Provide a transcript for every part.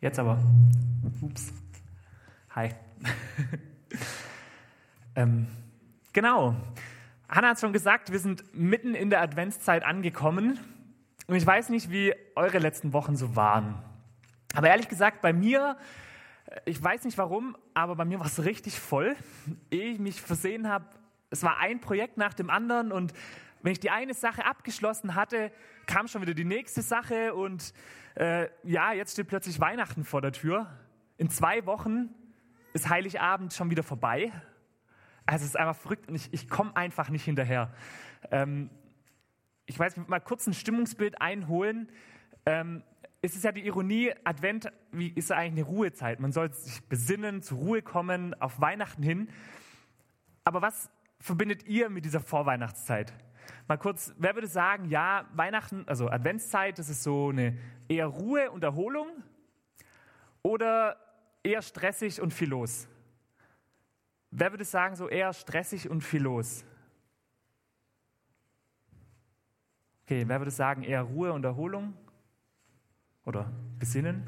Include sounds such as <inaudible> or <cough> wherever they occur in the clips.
Jetzt aber. Ups. Hi. <laughs> ähm, genau. Hanna hat schon gesagt, wir sind mitten in der Adventszeit angekommen. Und ich weiß nicht, wie eure letzten Wochen so waren. Aber ehrlich gesagt, bei mir, ich weiß nicht warum, aber bei mir war es richtig voll. Ehe ich mich versehen habe, es war ein Projekt nach dem anderen und wenn ich die eine Sache abgeschlossen hatte, kam schon wieder die nächste Sache und äh, ja, jetzt steht plötzlich Weihnachten vor der Tür. In zwei Wochen ist Heiligabend schon wieder vorbei. Also es ist einfach verrückt und ich, ich komme einfach nicht hinterher. Ähm, ich weiß, mal kurz ein Stimmungsbild einholen. Ähm, es ist ja die Ironie, Advent wie ist eigentlich eine Ruhezeit. Man soll sich besinnen, zur Ruhe kommen, auf Weihnachten hin. Aber was verbindet ihr mit dieser Vorweihnachtszeit? Mal kurz, wer würde sagen, ja, Weihnachten, also Adventszeit, das ist so eine eher Ruhe und Erholung oder eher stressig und viel los? Wer würde sagen, so eher stressig und viel los? Okay, wer würde sagen, eher Ruhe und Erholung? Oder Besinnen?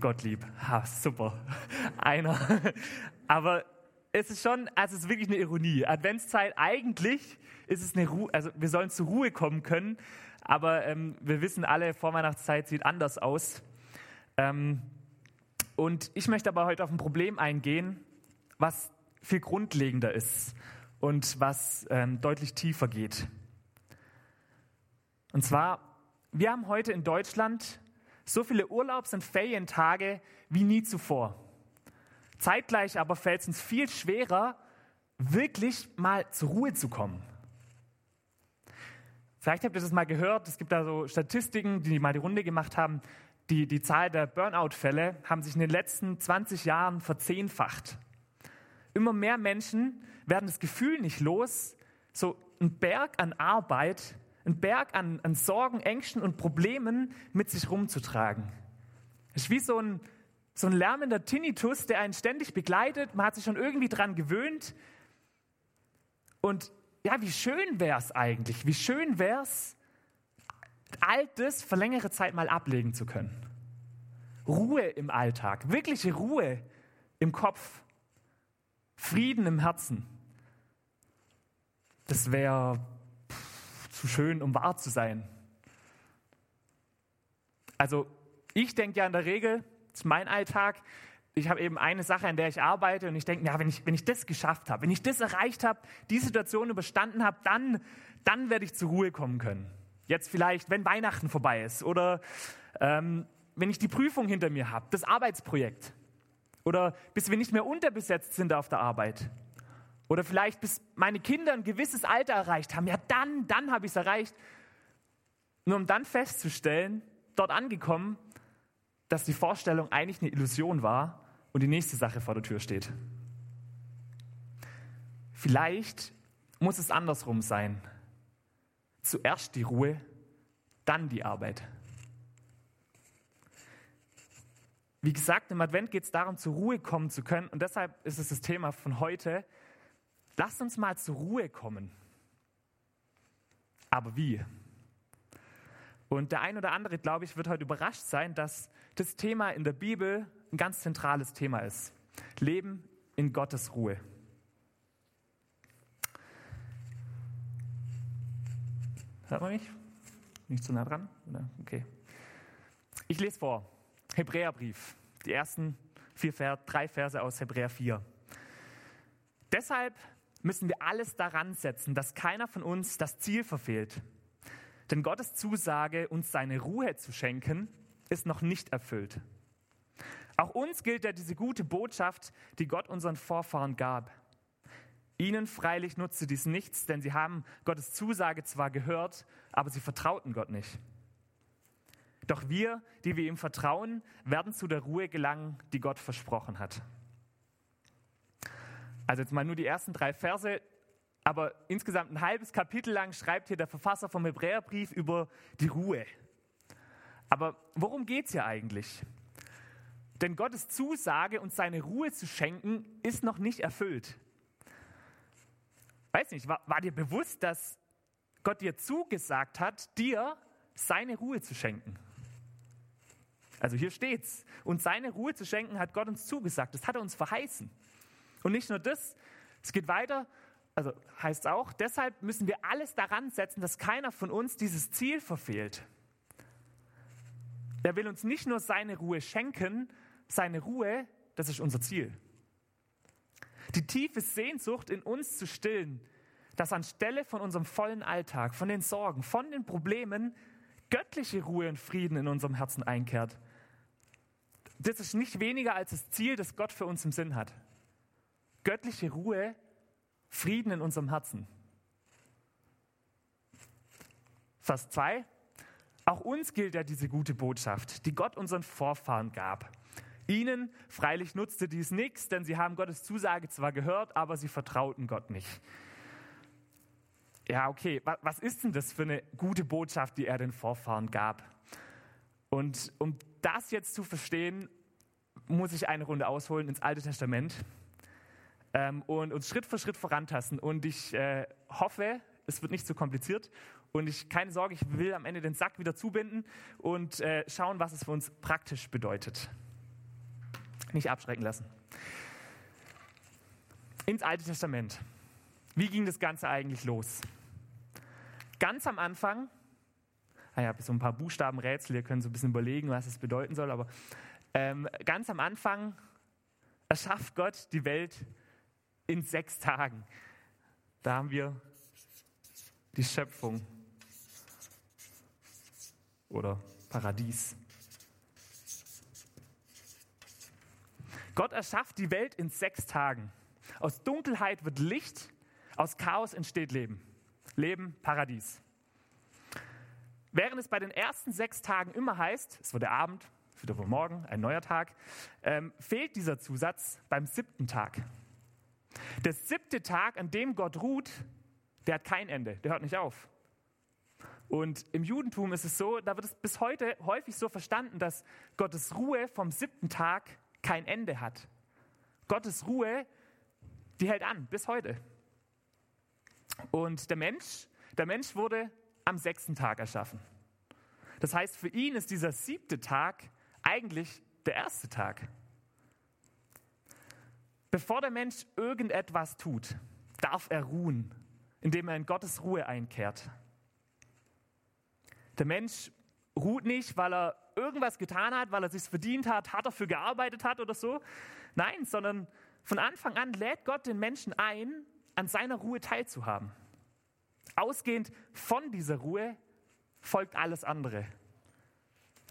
Gottlieb. Ha, super. <laughs> Einer. Aber es ist schon, also es ist wirklich eine Ironie. Adventszeit, eigentlich ist es eine Ruhe, also wir sollen zur Ruhe kommen können, aber ähm, wir wissen alle, Vorweihnachtszeit sieht anders aus. Ähm, und ich möchte aber heute auf ein Problem eingehen, was viel grundlegender ist und was ähm, deutlich tiefer geht. Und zwar, wir haben heute in Deutschland so viele Urlaubs- und Ferientage wie nie zuvor. Zeitgleich aber fällt es uns viel schwerer, wirklich mal zur Ruhe zu kommen. Vielleicht habt ihr das mal gehört, es gibt da so Statistiken, die mal die Runde gemacht haben. Die, die Zahl der Burnout-Fälle haben sich in den letzten 20 Jahren verzehnfacht. Immer mehr Menschen werden das Gefühl nicht los, so ein Berg an Arbeit, ein Berg an, an Sorgen, Ängsten und Problemen mit sich rumzutragen. Es ist wie so ein, so ein lärmender Tinnitus, der einen ständig begleitet. Man hat sich schon irgendwie dran gewöhnt. Und ja, wie schön wäre es eigentlich? Wie schön wäre es, all das für längere Zeit mal ablegen zu können. Ruhe im Alltag, wirkliche Ruhe im Kopf, Frieden im Herzen. Das wäre zu schön, um wahr zu sein. Also ich denke ja in der Regel, das ist mein Alltag. Ich habe eben eine Sache, an der ich arbeite und ich denke, ja, wenn ich, wenn ich das geschafft habe, wenn ich das erreicht habe, die Situation überstanden habe, dann, dann werde ich zur Ruhe kommen können. Jetzt vielleicht, wenn Weihnachten vorbei ist oder ähm, wenn ich die Prüfung hinter mir habe, das Arbeitsprojekt oder bis wir nicht mehr unterbesetzt sind auf der Arbeit oder vielleicht bis meine Kinder ein gewisses Alter erreicht haben. Ja, dann, dann habe ich es erreicht. Nur um dann festzustellen, dort angekommen, dass die Vorstellung eigentlich eine Illusion war und die nächste Sache vor der Tür steht. Vielleicht muss es andersrum sein. Zuerst die Ruhe, dann die Arbeit. Wie gesagt, im Advent geht es darum, zur Ruhe kommen zu können. Und deshalb ist es das Thema von heute. Lasst uns mal zur Ruhe kommen. Aber wie? Und der ein oder andere, glaube ich, wird heute überrascht sein, dass das Thema in der Bibel ein ganz zentrales Thema ist. Leben in Gottes Ruhe. Hört man mich? Nicht zu nah dran? Okay. Ich lese vor. Hebräerbrief. Die ersten vier, drei Verse aus Hebräer 4. Deshalb müssen wir alles daran setzen, dass keiner von uns das Ziel verfehlt. Denn Gottes Zusage, uns seine Ruhe zu schenken, ist noch nicht erfüllt. Auch uns gilt ja diese gute Botschaft, die Gott unseren Vorfahren gab. Ihnen freilich nutzte dies nichts, denn sie haben Gottes Zusage zwar gehört, aber sie vertrauten Gott nicht. Doch wir, die wir ihm vertrauen, werden zu der Ruhe gelangen, die Gott versprochen hat. Also jetzt mal nur die ersten drei Verse, aber insgesamt ein halbes Kapitel lang schreibt hier der Verfasser vom Hebräerbrief über die Ruhe. Aber worum geht es hier eigentlich? Denn Gottes Zusage, uns seine Ruhe zu schenken, ist noch nicht erfüllt. Weiß nicht, war, war dir bewusst, dass Gott dir zugesagt hat, dir seine Ruhe zu schenken? Also hier steht's. Und seine Ruhe zu schenken hat Gott uns zugesagt. Das hat er uns verheißen. Und nicht nur das, es geht weiter, also heißt auch, deshalb müssen wir alles daran setzen, dass keiner von uns dieses Ziel verfehlt. Er will uns nicht nur seine Ruhe schenken, seine Ruhe, das ist unser Ziel. Die tiefe Sehnsucht in uns zu stillen, dass anstelle von unserem vollen Alltag, von den Sorgen, von den Problemen göttliche Ruhe und Frieden in unserem Herzen einkehrt. Das ist nicht weniger als das Ziel, das Gott für uns im Sinn hat. Göttliche Ruhe, Frieden in unserem Herzen. Vers 2. Auch uns gilt ja diese gute Botschaft, die Gott unseren Vorfahren gab. Ihnen freilich nutzte dies nichts, denn sie haben Gottes Zusage zwar gehört, aber sie vertrauten Gott nicht. Ja, okay, was ist denn das für eine gute Botschaft, die er den Vorfahren gab? Und um das jetzt zu verstehen, muss ich eine Runde ausholen ins Alte Testament ähm, und uns Schritt für Schritt vorantasten. Und ich äh, hoffe, es wird nicht zu kompliziert. Und ich, keine Sorge, ich will am Ende den Sack wieder zubinden und äh, schauen, was es für uns praktisch bedeutet. Nicht abschrecken lassen. Ins Alte Testament. Wie ging das Ganze eigentlich los? Ganz am Anfang, ah ich habe so ein paar Buchstabenrätsel, ihr könnt so ein bisschen überlegen, was es bedeuten soll, aber ähm, ganz am Anfang erschafft Gott die Welt in sechs Tagen. Da haben wir die Schöpfung oder Paradies. Gott erschafft die Welt in sechs Tagen. Aus Dunkelheit wird Licht, aus Chaos entsteht Leben. Leben, Paradies. Während es bei den ersten sechs Tagen immer heißt, es wurde Abend, es wird aber morgen, ein neuer Tag, ähm, fehlt dieser Zusatz beim siebten Tag. Der siebte Tag, an dem Gott ruht, der hat kein Ende, der hört nicht auf. Und im Judentum ist es so, da wird es bis heute häufig so verstanden, dass Gottes Ruhe vom siebten Tag kein Ende hat. Gottes Ruhe, die hält an bis heute. Und der Mensch, der Mensch wurde am sechsten Tag erschaffen. Das heißt, für ihn ist dieser siebte Tag eigentlich der erste Tag. Bevor der Mensch irgendetwas tut, darf er ruhen, indem er in Gottes Ruhe einkehrt. Der Mensch ruht nicht, weil er irgendwas getan hat, weil er sich verdient hat, hart dafür gearbeitet hat oder so. Nein, sondern von Anfang an lädt Gott den Menschen ein, an seiner Ruhe teilzuhaben. Ausgehend von dieser Ruhe folgt alles andere.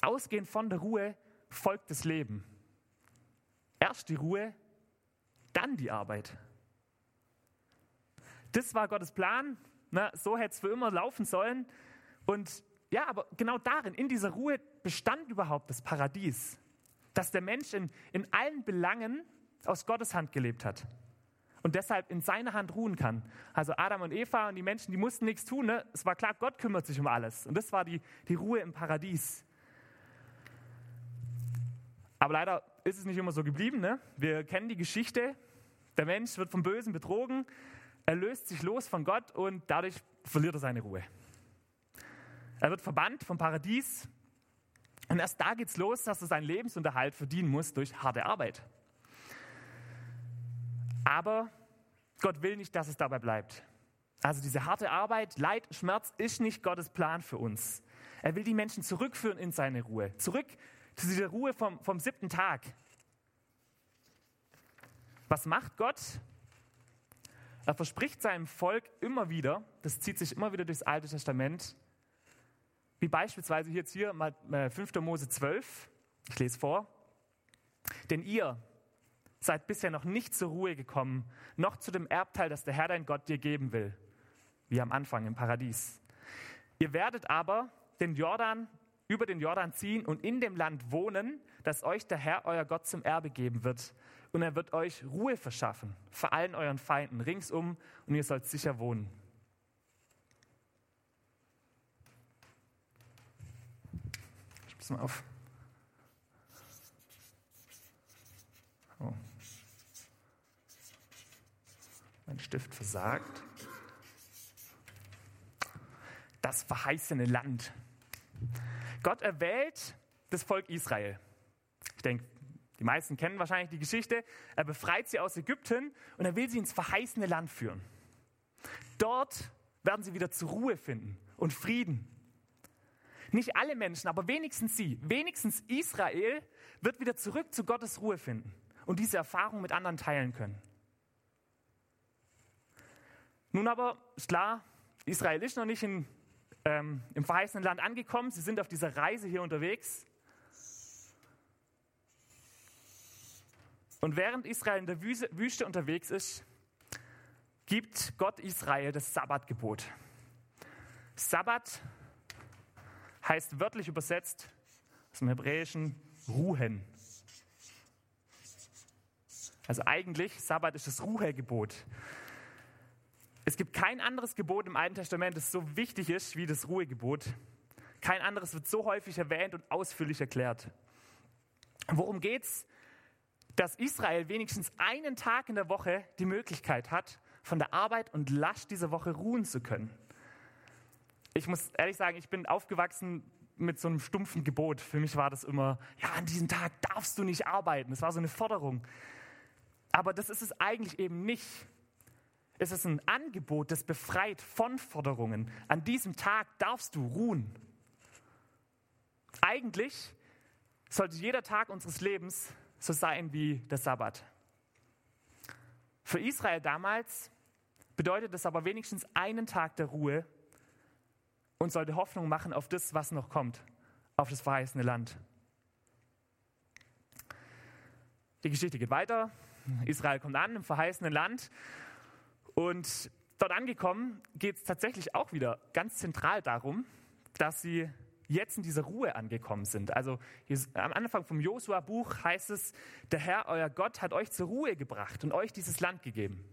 Ausgehend von der Ruhe folgt das Leben. Erst die Ruhe, dann die Arbeit. Das war Gottes Plan. Na, so hätte es für immer laufen sollen. Und ja, aber genau darin, in dieser Ruhe, bestand überhaupt das Paradies. Dass der Mensch in, in allen Belangen aus Gottes Hand gelebt hat und deshalb in seiner Hand ruhen kann. Also Adam und Eva und die Menschen, die mussten nichts tun. Ne? Es war klar, Gott kümmert sich um alles. Und das war die, die Ruhe im Paradies. Aber leider ist es nicht immer so geblieben. Ne? Wir kennen die Geschichte. Der Mensch wird vom Bösen betrogen, er löst sich los von Gott und dadurch verliert er seine Ruhe. Er wird verbannt vom Paradies und erst da geht es los, dass er seinen Lebensunterhalt verdienen muss durch harte Arbeit. Aber Gott will nicht, dass es dabei bleibt. Also diese harte Arbeit, Leid, Schmerz ist nicht Gottes Plan für uns. Er will die Menschen zurückführen in seine Ruhe. Zurück zu dieser Ruhe vom, vom siebten Tag. Was macht Gott? Er verspricht seinem Volk immer wieder, das zieht sich immer wieder durchs Alte Testament, wie beispielsweise jetzt hier mal 5. Äh, Mose 12, ich lese vor, denn ihr, seid bisher noch nicht zur Ruhe gekommen, noch zu dem Erbteil, das der Herr dein Gott dir geben will, wie am Anfang im Paradies. Ihr werdet aber den Jordan über den Jordan ziehen und in dem Land wohnen, das euch der Herr euer Gott zum Erbe geben wird. Und er wird euch Ruhe verschaffen vor allen euren Feinden ringsum und ihr sollt sicher wohnen. Muss mal auf. Oh mein Stift versagt. Das verheißene Land. Gott erwählt das Volk Israel. Ich denke, die meisten kennen wahrscheinlich die Geschichte. Er befreit sie aus Ägypten und er will sie ins verheißene Land führen. Dort werden sie wieder zur Ruhe finden und Frieden. Nicht alle Menschen, aber wenigstens sie, wenigstens Israel wird wieder zurück zu Gottes Ruhe finden und diese Erfahrung mit anderen teilen können. Nun aber ist klar, Israel ist noch nicht in, ähm, im verheißenen Land angekommen. Sie sind auf dieser Reise hier unterwegs. Und während Israel in der Wüste unterwegs ist, gibt Gott Israel das Sabbatgebot. Sabbat heißt wörtlich übersetzt aus dem Hebräischen ruhen. Also eigentlich, Sabbat ist das Ruhegebot. Es gibt kein anderes Gebot im Alten Testament, das so wichtig ist wie das Ruhegebot. Kein anderes wird so häufig erwähnt und ausführlich erklärt. Worum geht's? Dass Israel wenigstens einen Tag in der Woche die Möglichkeit hat, von der Arbeit und Last dieser Woche ruhen zu können. Ich muss ehrlich sagen, ich bin aufgewachsen mit so einem stumpfen Gebot. Für mich war das immer, ja, an diesem Tag darfst du nicht arbeiten. Das war so eine Forderung. Aber das ist es eigentlich eben nicht. Es ist ein Angebot, das befreit von Forderungen. An diesem Tag darfst du ruhen. Eigentlich sollte jeder Tag unseres Lebens so sein wie der Sabbat. Für Israel damals bedeutet es aber wenigstens einen Tag der Ruhe und sollte Hoffnung machen auf das, was noch kommt, auf das verheißene Land. Die Geschichte geht weiter. Israel kommt an im verheißenen Land und dort angekommen geht es tatsächlich auch wieder ganz zentral darum, dass sie jetzt in dieser Ruhe angekommen sind. Also am Anfang vom Josua-Buch heißt es, der Herr, euer Gott, hat euch zur Ruhe gebracht und euch dieses Land gegeben.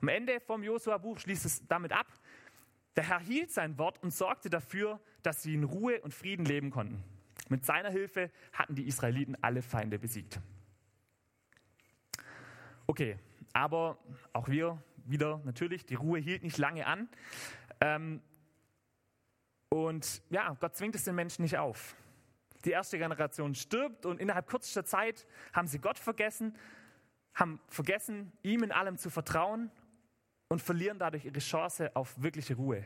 Am Ende vom Josua-Buch schließt es damit ab, der Herr hielt sein Wort und sorgte dafür, dass sie in Ruhe und Frieden leben konnten. Mit seiner Hilfe hatten die Israeliten alle Feinde besiegt. Okay, aber auch wir wieder natürlich, die Ruhe hielt nicht lange an. Ähm, und ja, Gott zwingt es den Menschen nicht auf. Die erste Generation stirbt und innerhalb kürzester Zeit haben sie Gott vergessen, haben vergessen, ihm in allem zu vertrauen und verlieren dadurch ihre Chance auf wirkliche Ruhe.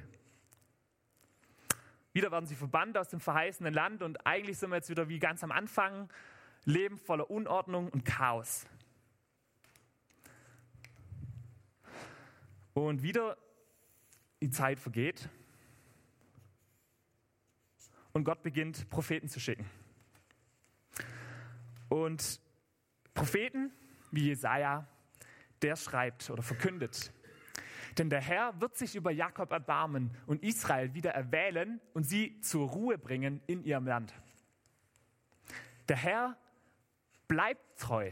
Wieder werden sie verbannt aus dem verheißenen Land und eigentlich sind wir jetzt wieder wie ganz am Anfang, Leben voller Unordnung und Chaos. Und wieder die Zeit vergeht und Gott beginnt, Propheten zu schicken. Und Propheten wie Jesaja, der schreibt oder verkündet, denn der Herr wird sich über Jakob erbarmen und Israel wieder erwählen und sie zur Ruhe bringen in ihrem Land. Der Herr bleibt treu,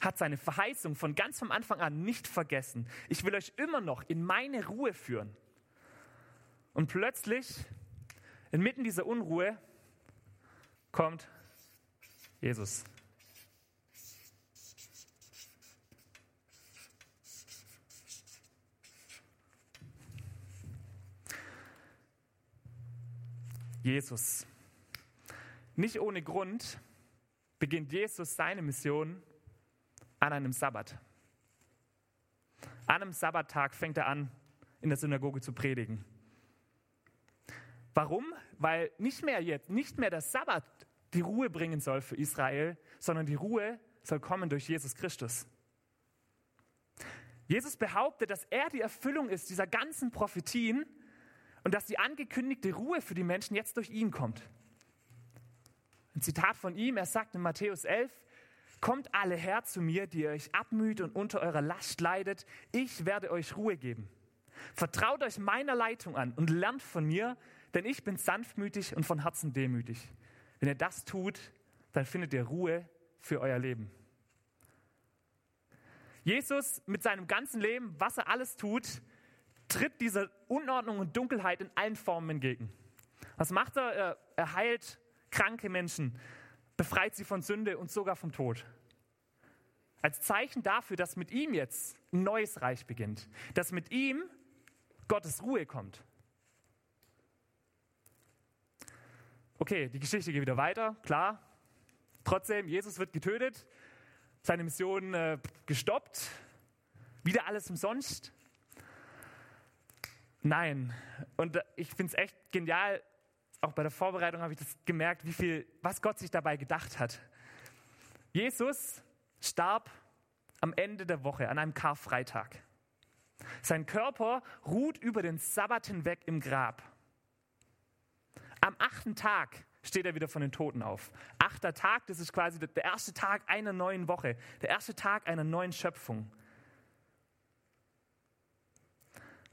hat seine Verheißung von ganz vom Anfang an nicht vergessen. Ich will euch immer noch in meine Ruhe führen. Und plötzlich, inmitten dieser Unruhe, kommt Jesus. Jesus. Nicht ohne Grund beginnt Jesus seine Mission an einem Sabbat. An einem Sabbattag fängt er an, in der Synagoge zu predigen. Warum? Weil nicht mehr jetzt, nicht mehr der Sabbat die Ruhe bringen soll für Israel, sondern die Ruhe soll kommen durch Jesus Christus. Jesus behauptet, dass er die Erfüllung ist dieser ganzen Prophetien und dass die angekündigte Ruhe für die Menschen jetzt durch ihn kommt. Ein Zitat von ihm, er sagt in Matthäus 11, Kommt alle her zu mir, die ihr euch abmüht und unter eurer Last leidet, ich werde euch Ruhe geben. Vertraut euch meiner Leitung an und lernt von mir, denn ich bin sanftmütig und von Herzen demütig. Wenn ihr das tut, dann findet ihr Ruhe für euer Leben. Jesus mit seinem ganzen Leben, was er alles tut, tritt dieser Unordnung und Dunkelheit in allen Formen entgegen. Was macht er? Er heilt kranke Menschen, befreit sie von Sünde und sogar vom Tod. Als Zeichen dafür, dass mit ihm jetzt ein neues Reich beginnt, dass mit ihm Gottes Ruhe kommt. Okay, die Geschichte geht wieder weiter, klar. Trotzdem, Jesus wird getötet, seine Mission äh, gestoppt, wieder alles umsonst. Nein, und ich finde es echt genial, auch bei der Vorbereitung habe ich das gemerkt, wie viel, was Gott sich dabei gedacht hat. Jesus starb am Ende der Woche, an einem Karfreitag. Sein Körper ruht über den Sabbat hinweg im Grab. Am achten Tag steht er wieder von den Toten auf. Achter Tag, das ist quasi der erste Tag einer neuen Woche, der erste Tag einer neuen Schöpfung.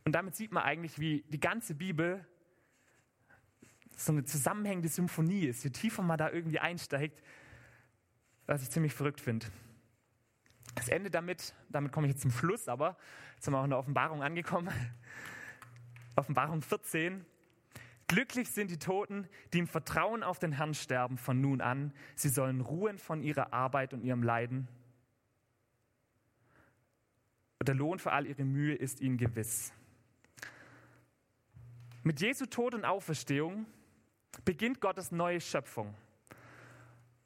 Und damit sieht man eigentlich, wie die ganze Bibel so eine zusammenhängende Symphonie ist. Je tiefer man da irgendwie einsteigt, was ich ziemlich verrückt finde. Es endet damit, damit komme ich jetzt zum Schluss, aber jetzt sind wir auch in der Offenbarung angekommen. <laughs> Offenbarung 14. Glücklich sind die Toten, die im Vertrauen auf den Herrn sterben von nun an. Sie sollen ruhen von ihrer Arbeit und ihrem Leiden. Und der Lohn für all ihre Mühe ist ihnen gewiss. Mit Jesu Tod und Auferstehung beginnt Gottes neue Schöpfung.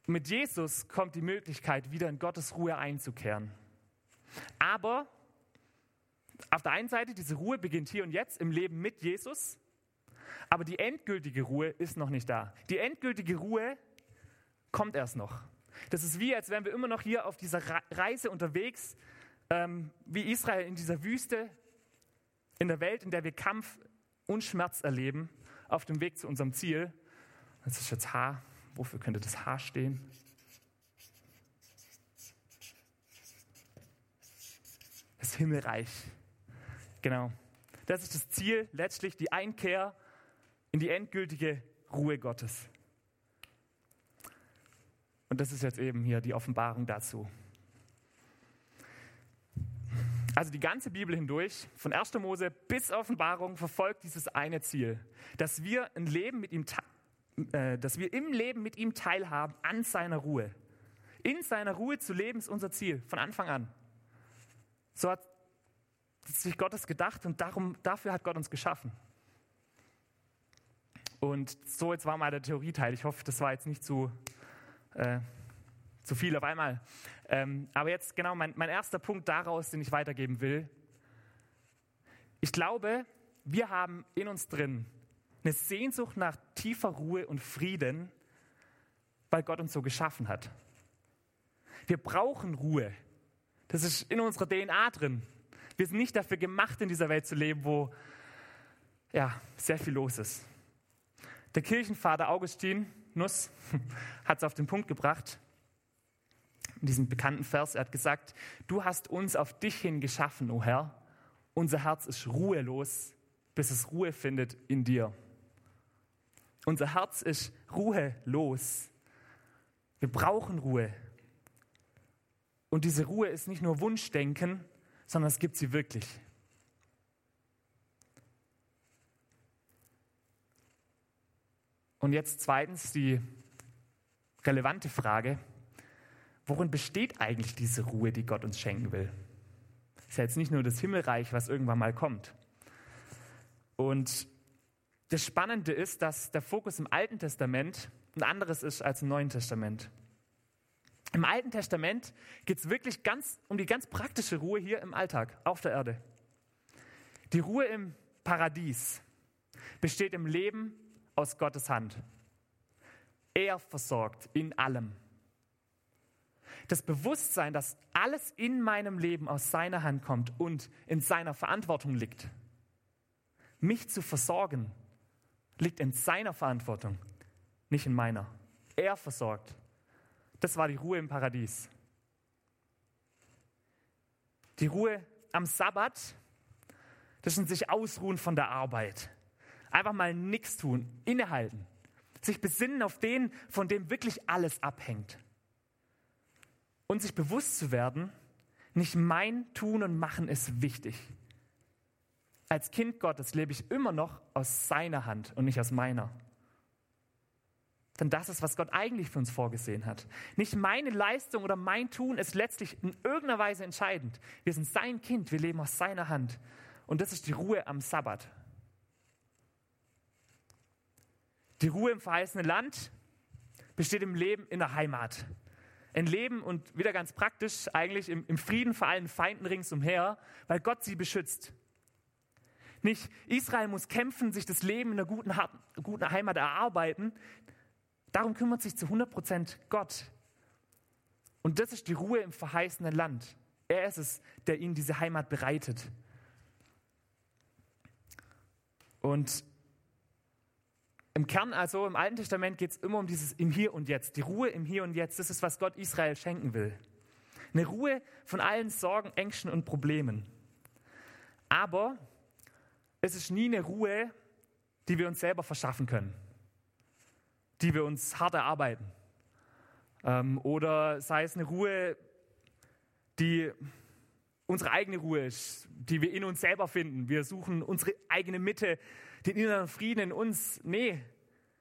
Mit Jesus kommt die Möglichkeit, wieder in Gottes Ruhe einzukehren. Aber auf der einen Seite, diese Ruhe beginnt hier und jetzt im Leben mit Jesus, aber die endgültige Ruhe ist noch nicht da. Die endgültige Ruhe kommt erst noch. Das ist wie, als wären wir immer noch hier auf dieser Reise unterwegs, ähm, wie Israel in dieser Wüste, in der Welt, in der wir Kampf und Schmerz erleben, auf dem Weg zu unserem Ziel. Das ist jetzt H. Wofür könnte das H stehen? Das Himmelreich. Genau. Das ist das Ziel, letztlich die Einkehr in die endgültige Ruhe Gottes. Und das ist jetzt eben hier die Offenbarung dazu. Also die ganze Bibel hindurch, von 1. Mose bis Offenbarung, verfolgt dieses eine Ziel, dass wir ein Leben mit ihm äh, dass wir im Leben mit ihm teilhaben an seiner Ruhe. In seiner Ruhe zu leben ist unser Ziel von Anfang an. So hat sich Gott es gedacht und darum, dafür hat Gott uns geschaffen. Und so, jetzt war mal der Theorieteil. Ich hoffe, das war jetzt nicht zu, äh, zu viel auf einmal. Ähm, aber jetzt genau mein, mein erster Punkt daraus, den ich weitergeben will. Ich glaube, wir haben in uns drin eine Sehnsucht nach tiefer Ruhe und Frieden, weil Gott uns so geschaffen hat. Wir brauchen Ruhe. Das ist in unserer DNA drin. Wir sind nicht dafür gemacht, in dieser Welt zu leben, wo ja, sehr viel los ist. Der Kirchenvater Augustin Nuss <laughs> hat es auf den Punkt gebracht, in diesem bekannten Vers, er hat gesagt, du hast uns auf dich hin geschaffen, o oh Herr, unser Herz ist ruhelos, bis es Ruhe findet in dir. Unser Herz ist ruhelos. Wir brauchen Ruhe. Und diese Ruhe ist nicht nur Wunschdenken, sondern es gibt sie wirklich. Und jetzt zweitens die relevante Frage, worin besteht eigentlich diese Ruhe, die Gott uns schenken will? Ist ja jetzt nicht nur das Himmelreich, was irgendwann mal kommt. Und das Spannende ist, dass der Fokus im Alten Testament ein anderes ist als im Neuen Testament. Im Alten Testament geht es wirklich ganz um die ganz praktische Ruhe hier im Alltag, auf der Erde. Die Ruhe im Paradies besteht im Leben aus Gottes Hand. Er versorgt in allem. Das Bewusstsein, dass alles in meinem Leben aus seiner Hand kommt und in seiner Verantwortung liegt, mich zu versorgen, liegt in seiner Verantwortung, nicht in meiner. Er versorgt. Das war die Ruhe im Paradies. Die Ruhe am Sabbat, das ist sich ausruhen von der Arbeit. Einfach mal nichts tun, innehalten. Sich besinnen auf den, von dem wirklich alles abhängt. Und sich bewusst zu werden, nicht mein Tun und Machen ist wichtig als Kind Gottes lebe ich immer noch aus seiner Hand und nicht aus meiner. Denn das ist, was Gott eigentlich für uns vorgesehen hat. Nicht meine Leistung oder mein Tun ist letztlich in irgendeiner Weise entscheidend. Wir sind sein Kind, wir leben aus seiner Hand. Und das ist die Ruhe am Sabbat. Die Ruhe im verheißenen Land besteht im Leben in der Heimat. Ein Leben und wieder ganz praktisch eigentlich im, im Frieden vor allen Feinden ringsumher, weil Gott sie beschützt. Nicht Israel muss kämpfen, sich das Leben in einer guten, guten Heimat erarbeiten. Darum kümmert sich zu 100 Prozent Gott. Und das ist die Ruhe im verheißenen Land. Er ist es, der ihnen diese Heimat bereitet. Und im Kern also, im Alten Testament geht es immer um dieses im Hier und Jetzt. Die Ruhe im Hier und Jetzt, das ist, was Gott Israel schenken will. Eine Ruhe von allen Sorgen, Ängsten und Problemen. Aber es ist nie eine Ruhe, die wir uns selber verschaffen können, die wir uns hart erarbeiten. Ähm, oder sei es eine Ruhe, die unsere eigene Ruhe ist, die wir in uns selber finden. Wir suchen unsere eigene Mitte, den inneren Frieden in uns. Nee,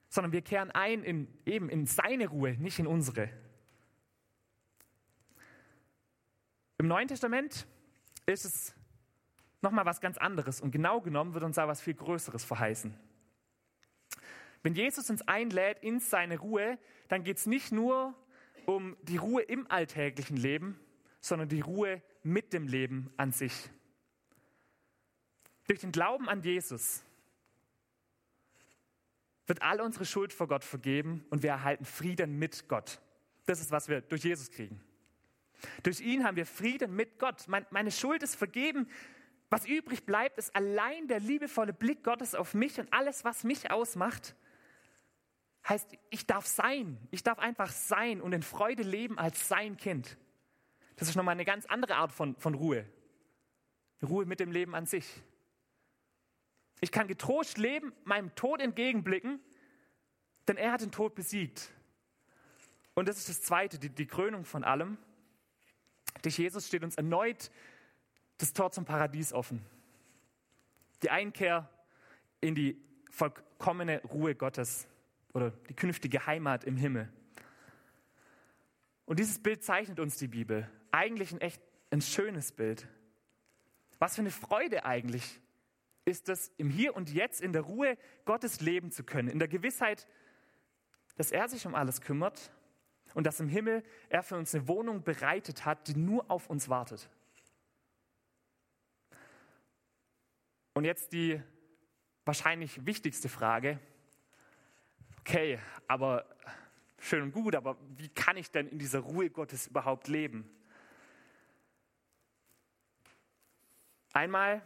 sondern wir kehren ein in, eben in seine Ruhe, nicht in unsere. Im Neuen Testament ist es nochmal was ganz anderes und genau genommen wird uns da was viel Größeres verheißen. Wenn Jesus uns einlädt in seine Ruhe, dann geht es nicht nur um die Ruhe im alltäglichen Leben, sondern die Ruhe mit dem Leben an sich. Durch den Glauben an Jesus wird all unsere Schuld vor Gott vergeben und wir erhalten Frieden mit Gott. Das ist, was wir durch Jesus kriegen. Durch ihn haben wir Frieden mit Gott. Meine Schuld ist vergeben. Was übrig bleibt, ist allein der liebevolle Blick Gottes auf mich und alles, was mich ausmacht. Heißt, ich darf sein. Ich darf einfach sein und in Freude leben als sein Kind. Das ist nochmal eine ganz andere Art von, von Ruhe. Ruhe mit dem Leben an sich. Ich kann getrost leben, meinem Tod entgegenblicken, denn er hat den Tod besiegt. Und das ist das Zweite, die, die Krönung von allem. Durch Jesus steht uns erneut das Tor zum Paradies offen. Die Einkehr in die vollkommene Ruhe Gottes oder die künftige Heimat im Himmel. Und dieses Bild zeichnet uns die Bibel. Eigentlich ein echt ein schönes Bild. Was für eine Freude eigentlich ist es, im Hier und Jetzt in der Ruhe Gottes leben zu können, in der Gewissheit, dass er sich um alles kümmert und dass im Himmel er für uns eine Wohnung bereitet hat, die nur auf uns wartet. Und jetzt die wahrscheinlich wichtigste Frage. Okay, aber schön und gut, aber wie kann ich denn in dieser Ruhe Gottes überhaupt leben? Einmal,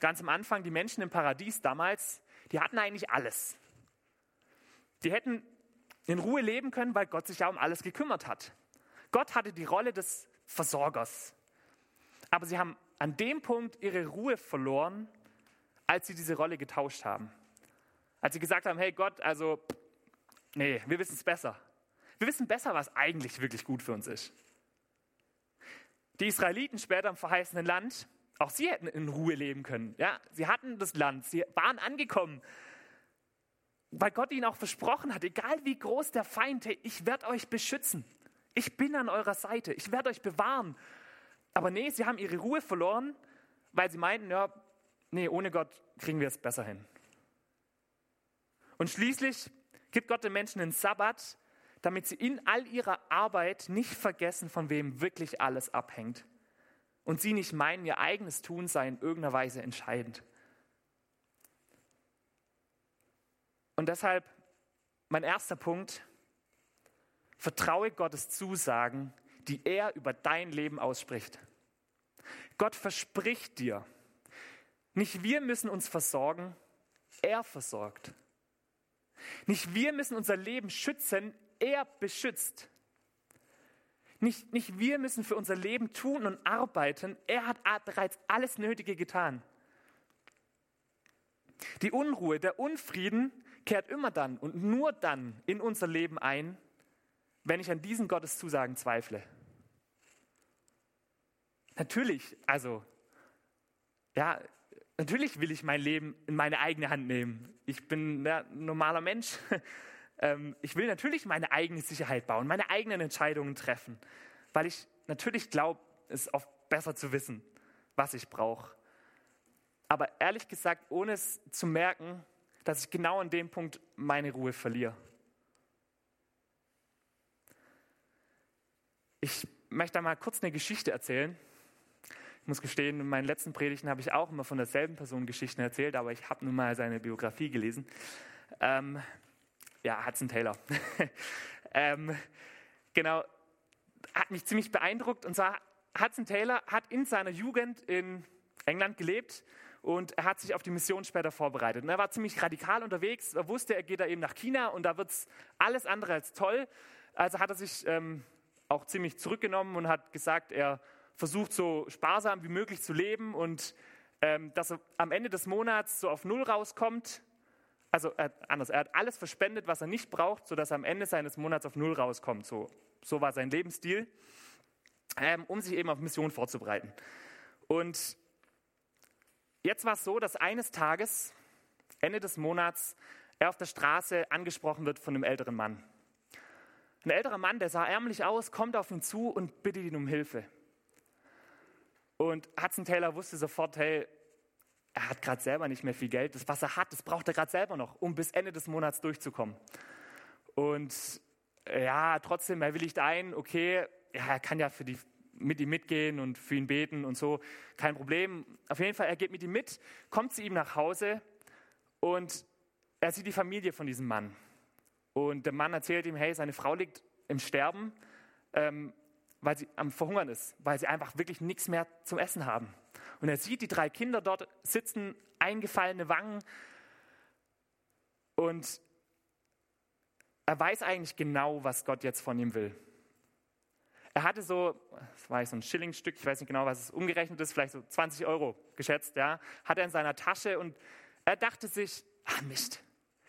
ganz am Anfang, die Menschen im Paradies damals, die hatten eigentlich alles. Die hätten in Ruhe leben können, weil Gott sich ja um alles gekümmert hat. Gott hatte die Rolle des Versorgers. Aber sie haben an dem Punkt ihre Ruhe verloren, als sie diese Rolle getauscht haben. Als sie gesagt haben, hey Gott, also, nee, wir wissen es besser. Wir wissen besser, was eigentlich wirklich gut für uns ist. Die Israeliten später im verheißenen Land, auch sie hätten in Ruhe leben können. Ja, sie hatten das Land, sie waren angekommen, weil Gott ihnen auch versprochen hat, egal wie groß der Feind, ich werde euch beschützen. Ich bin an eurer Seite, ich werde euch bewahren. Aber nee, sie haben ihre Ruhe verloren, weil sie meinten, ja, nee, ohne Gott kriegen wir es besser hin. Und schließlich gibt Gott den Menschen einen Sabbat, damit sie in all ihrer Arbeit nicht vergessen, von wem wirklich alles abhängt. Und sie nicht meinen, ihr eigenes Tun sei in irgendeiner Weise entscheidend. Und deshalb mein erster Punkt, vertraue Gottes Zusagen, die er über dein Leben ausspricht. Gott verspricht dir, nicht wir müssen uns versorgen, er versorgt. Nicht wir müssen unser Leben schützen, er beschützt. Nicht, nicht wir müssen für unser Leben tun und arbeiten, er hat bereits alles Nötige getan. Die Unruhe, der Unfrieden kehrt immer dann und nur dann in unser Leben ein, wenn ich an diesen Gottes Zusagen zweifle. Natürlich, also, ja, natürlich will ich mein Leben in meine eigene Hand nehmen. Ich bin ein normaler Mensch. <laughs> Ähm, ich will natürlich meine eigene Sicherheit bauen, meine eigenen Entscheidungen treffen, weil ich natürlich glaube, es oft besser zu wissen, was ich brauche. Aber ehrlich gesagt, ohne es zu merken, dass ich genau an dem Punkt meine Ruhe verliere. Ich möchte da mal kurz eine Geschichte erzählen. Ich muss gestehen, in meinen letzten Predigten habe ich auch immer von derselben Person Geschichten erzählt, aber ich habe nun mal seine Biografie gelesen. Ähm, ja, Hudson Taylor. <laughs> ähm, genau, hat mich ziemlich beeindruckt. Und zwar, Hudson Taylor hat in seiner Jugend in England gelebt und er hat sich auf die Mission später vorbereitet. Und er war ziemlich radikal unterwegs. Er wusste, er geht da eben nach China und da wird es alles andere als toll. Also hat er sich ähm, auch ziemlich zurückgenommen und hat gesagt, er versucht so sparsam wie möglich zu leben und ähm, dass er am Ende des Monats so auf Null rauskommt. Also äh, anders, er hat alles verspendet, was er nicht braucht, sodass er am Ende seines Monats auf Null rauskommt. So, so war sein Lebensstil, ähm, um sich eben auf Mission vorzubereiten. Und jetzt war es so, dass eines Tages, Ende des Monats, er auf der Straße angesprochen wird von einem älteren Mann. Ein älterer Mann, der sah ärmlich aus, kommt auf ihn zu und bittet ihn um Hilfe. Und Hudson Taylor wusste sofort, hey, er hat gerade selber nicht mehr viel Geld. Das, was er hat, das braucht er gerade selber noch, um bis Ende des Monats durchzukommen. Und ja, trotzdem, er willigt ein, okay, ja, er kann ja für die, mit ihm mitgehen und für ihn beten und so, kein Problem. Auf jeden Fall, er geht mit ihm mit, kommt zu ihm nach Hause und er sieht die Familie von diesem Mann. Und der Mann erzählt ihm, hey, seine Frau liegt im Sterben, ähm, weil sie am Verhungern ist, weil sie einfach wirklich nichts mehr zum Essen haben. Und er sieht die drei Kinder dort sitzen, eingefallene Wangen. Und er weiß eigentlich genau, was Gott jetzt von ihm will. Er hatte so, das war so ein Schillingstück, ich weiß nicht genau, was es umgerechnet ist, vielleicht so 20 Euro geschätzt, ja, hat er in seiner Tasche und er dachte sich, ah Mist,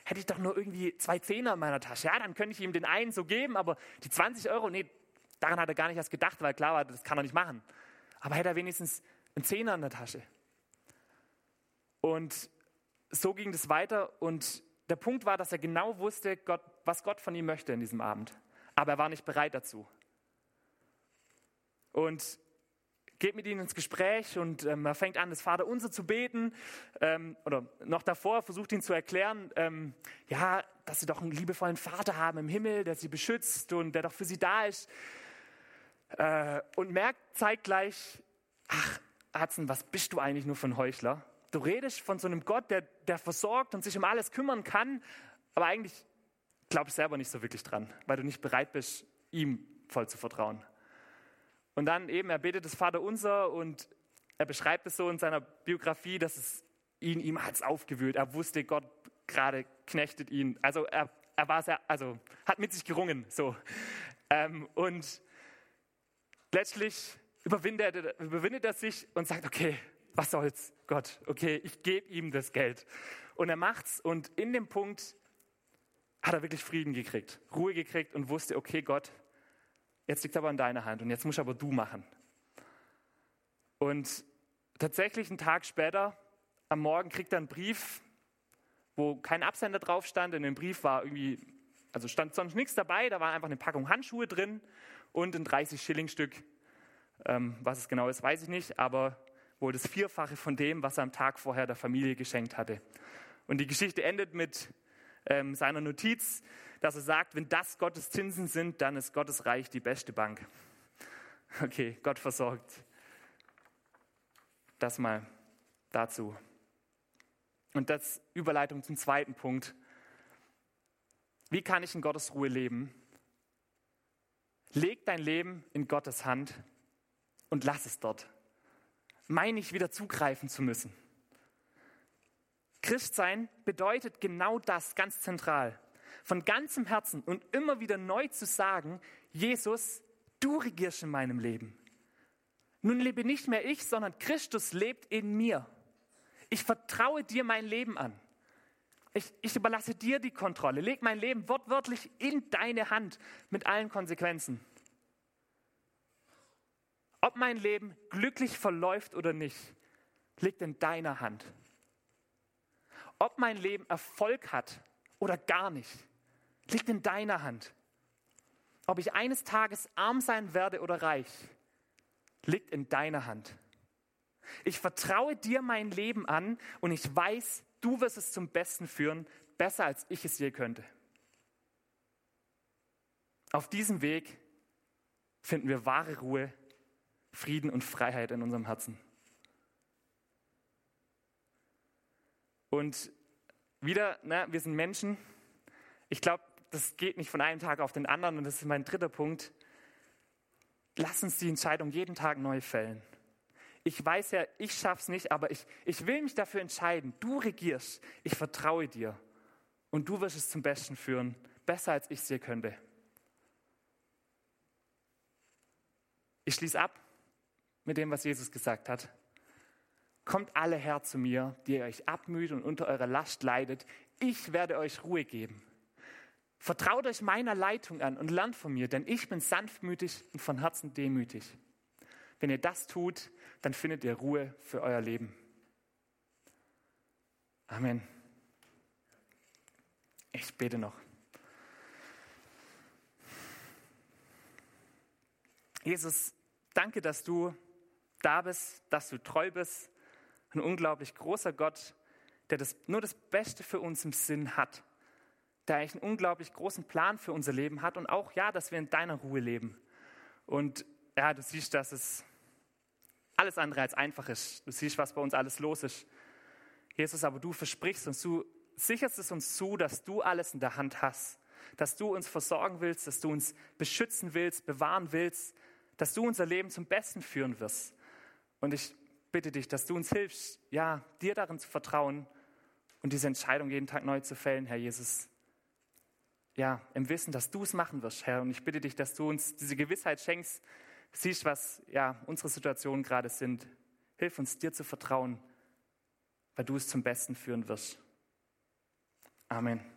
hätte ich doch nur irgendwie zwei Zehner in meiner Tasche. Ja, dann könnte ich ihm den einen so geben, aber die 20 Euro, nee, daran hat er gar nicht erst gedacht, weil klar war, das kann er nicht machen. Aber hätte er wenigstens einen Zehner in der Tasche. Und so ging das weiter und der Punkt war, dass er genau wusste, Gott, was Gott von ihm möchte in diesem Abend. Aber er war nicht bereit dazu. Und geht mit ihnen ins Gespräch und ähm, er fängt an, das Vaterunser zu beten. Ähm, oder noch davor versucht ihn zu erklären, ähm, ja, dass sie doch einen liebevollen Vater haben im Himmel, der sie beschützt und der doch für sie da ist. Äh, und merkt zeitgleich, ach, Hudson, was bist du eigentlich nur für ein Heuchler? Du redest von so einem Gott, der, der versorgt und sich um alles kümmern kann, aber eigentlich glaubst selber nicht so wirklich dran, weil du nicht bereit bist, ihm voll zu vertrauen. Und dann eben, er betet das Vaterunser und er beschreibt es so in seiner Biografie, dass es ihn ihm hat's aufgewühlt. Er wusste, Gott gerade knechtet ihn. Also er, er war sehr, also hat mit sich gerungen, so. Ähm, und letztlich überwindet er, überwindet er sich und sagt, okay, was soll's, Gott, okay, ich gebe ihm das Geld. Und er macht's und in dem Punkt hat er wirklich Frieden gekriegt, Ruhe gekriegt und wusste, okay, Gott, jetzt liegt aber in deiner Hand und jetzt musst aber du machen. Und tatsächlich einen Tag später, am Morgen kriegt er einen Brief, wo kein Absender drauf stand. In dem Brief war irgendwie, also stand sonst nichts dabei, da war einfach eine Packung Handschuhe drin und ein 30 Schilling Stück. Ähm, was es genau ist, weiß ich nicht, aber wohl das Vierfache von dem, was er am Tag vorher der Familie geschenkt hatte. Und die Geschichte endet mit ähm, seiner Notiz, dass er sagt, wenn das Gottes Zinsen sind, dann ist Gottes Reich die beste Bank. Okay, Gott versorgt. Das mal dazu. Und das Überleitung zum zweiten Punkt. Wie kann ich in Gottes Ruhe leben? Leg dein Leben in Gottes Hand und lass es dort. Meine ich wieder zugreifen zu müssen. Christsein bedeutet genau das ganz zentral. Von ganzem Herzen und immer wieder neu zu sagen, Jesus, du regierst in meinem Leben. Nun lebe nicht mehr ich, sondern Christus lebt in mir. Ich vertraue dir mein Leben an. Ich, ich überlasse dir die Kontrolle. Leg mein Leben wortwörtlich in deine Hand mit allen Konsequenzen. Ob mein Leben glücklich verläuft oder nicht, liegt in deiner Hand. Ob mein Leben Erfolg hat oder gar nicht, liegt in deiner Hand. Ob ich eines Tages arm sein werde oder reich, liegt in deiner Hand. Ich vertraue dir mein Leben an und ich weiß, du wirst es zum Besten führen, besser als ich es je könnte. Auf diesem Weg finden wir wahre Ruhe, Frieden und Freiheit in unserem Herzen. Und wieder, ne, wir sind Menschen. Ich glaube, das geht nicht von einem Tag auf den anderen und das ist mein dritter Punkt. Lass uns die Entscheidung jeden Tag neu fällen. Ich weiß ja, ich schaff's nicht, aber ich, ich will mich dafür entscheiden. Du regierst. Ich vertraue dir. Und du wirst es zum Besten führen. Besser als ich es dir könnte. Ich schließe ab mit dem, was Jesus gesagt hat. Kommt alle her zu mir, die ihr euch abmüht und unter eurer Last leidet. Ich werde euch Ruhe geben. Vertraut euch meiner Leitung an und lernt von mir, denn ich bin sanftmütig und von Herzen demütig. Wenn ihr das tut, dann findet ihr Ruhe für euer Leben. Amen. Ich bete noch. Jesus, danke, dass du da bist, dass du treu bist. Ein unglaublich großer Gott, der das, nur das Beste für uns im Sinn hat der eigentlich einen unglaublich großen Plan für unser Leben hat und auch, ja, dass wir in deiner Ruhe leben. Und ja, du siehst, dass es alles andere als einfach ist. Du siehst, was bei uns alles los ist. Jesus, aber du versprichst uns, du sicherst es uns zu, dass du alles in der Hand hast, dass du uns versorgen willst, dass du uns beschützen willst, bewahren willst, dass du unser Leben zum Besten führen wirst. Und ich bitte dich, dass du uns hilfst, ja, dir darin zu vertrauen und diese Entscheidung jeden Tag neu zu fällen, Herr Jesus ja, im Wissen, dass du es machen wirst, Herr. Und ich bitte dich, dass du uns diese Gewissheit schenkst, siehst, was ja, unsere Situationen gerade sind. Hilf uns, dir zu vertrauen, weil du es zum Besten führen wirst. Amen.